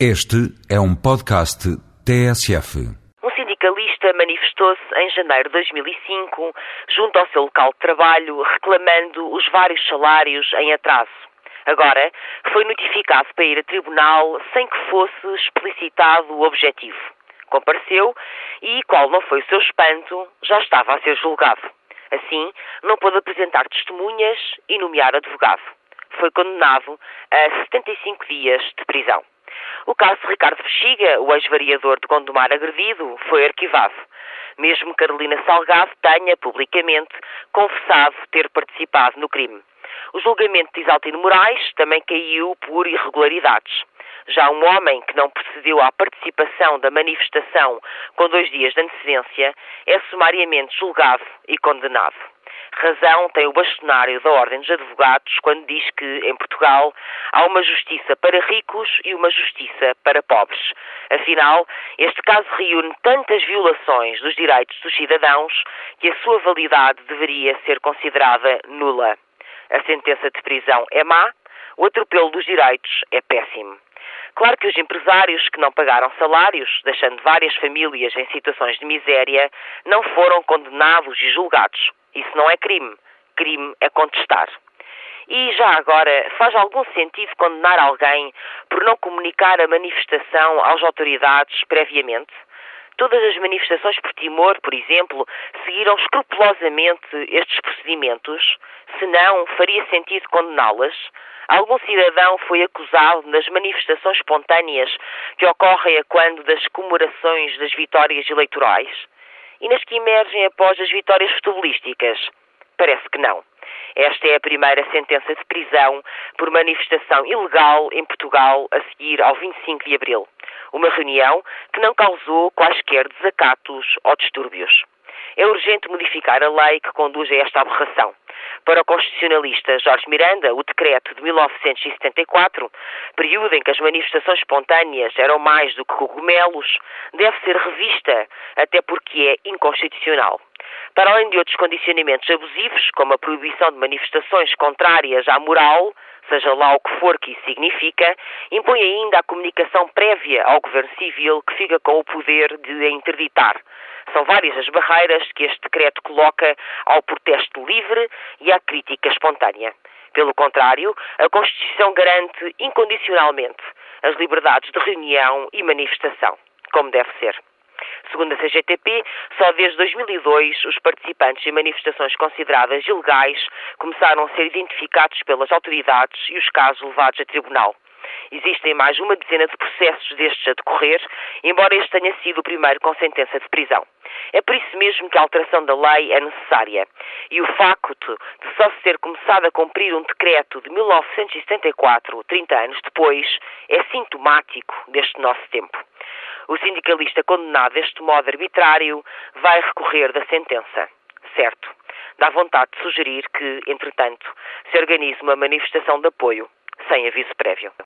Este é um podcast TSF. Um sindicalista manifestou-se em janeiro de 2005 junto ao seu local de trabalho reclamando os vários salários em atraso. Agora foi notificado para ir a tribunal sem que fosse explicitado o objetivo. Compareceu e, qual não foi o seu espanto, já estava a ser julgado. Assim, não pôde apresentar testemunhas e nomear advogado. Foi condenado a 75 dias de prisão. O caso de Ricardo Bexiga, o ex-variador de Gondomar agredido, foi arquivado. Mesmo Carolina Salgado tenha, publicamente, confessado ter participado no crime. O julgamento de Isaltino Moraes também caiu por irregularidades. Já um homem que não procedeu à participação da manifestação com dois dias de antecedência é sumariamente julgado e condenado. Razão tem o bastonário da Ordem dos Advogados quando diz que, em Portugal, há uma justiça para ricos e uma justiça para pobres. Afinal, este caso reúne tantas violações dos direitos dos cidadãos que a sua validade deveria ser considerada nula. A sentença de prisão é má, o atropelo dos direitos é péssimo. Claro que os empresários que não pagaram salários, deixando várias famílias em situações de miséria, não foram condenados e julgados. Isso não é crime. Crime é contestar. E já agora, faz algum sentido condenar alguém por não comunicar a manifestação às autoridades previamente? Todas as manifestações por Timor, por exemplo, seguiram escrupulosamente estes procedimentos? Se não, faria sentido condená-las? Algum cidadão foi acusado nas manifestações espontâneas que ocorrem a quando das comemorações das vitórias eleitorais? E nas que emergem após as vitórias futebolísticas? Parece que não. Esta é a primeira sentença de prisão por manifestação ilegal em Portugal a seguir ao 25 de abril. Uma reunião que não causou quaisquer desacatos ou distúrbios. É urgente modificar a lei que conduz a esta aberração. Para o constitucionalista Jorge Miranda, o decreto de 1974, período em que as manifestações espontâneas eram mais do que cogumelos, deve ser revista, até porque é inconstitucional. Para além de outros condicionamentos abusivos, como a proibição de manifestações contrárias à moral, seja lá o que for que isso significa, impõe ainda a comunicação prévia ao Governo Civil que fica com o poder de a interditar. São várias as barreiras que este decreto coloca ao protesto livre e à crítica espontânea. Pelo contrário, a Constituição garante incondicionalmente as liberdades de reunião e manifestação, como deve ser. Segundo a CGTP, só desde 2002 os participantes em manifestações consideradas ilegais começaram a ser identificados pelas autoridades e os casos levados a tribunal. Existem mais uma dezena de processos destes a decorrer, embora este tenha sido o primeiro com sentença de prisão. É por isso mesmo que a alteração da lei é necessária. E o facto de só se ter começado a cumprir um decreto de 1974, 30 anos depois, é sintomático deste nosso tempo. O sindicalista condenado deste modo arbitrário vai recorrer da sentença. Certo. Dá vontade de sugerir que, entretanto, se organize uma manifestação de apoio sem aviso prévio.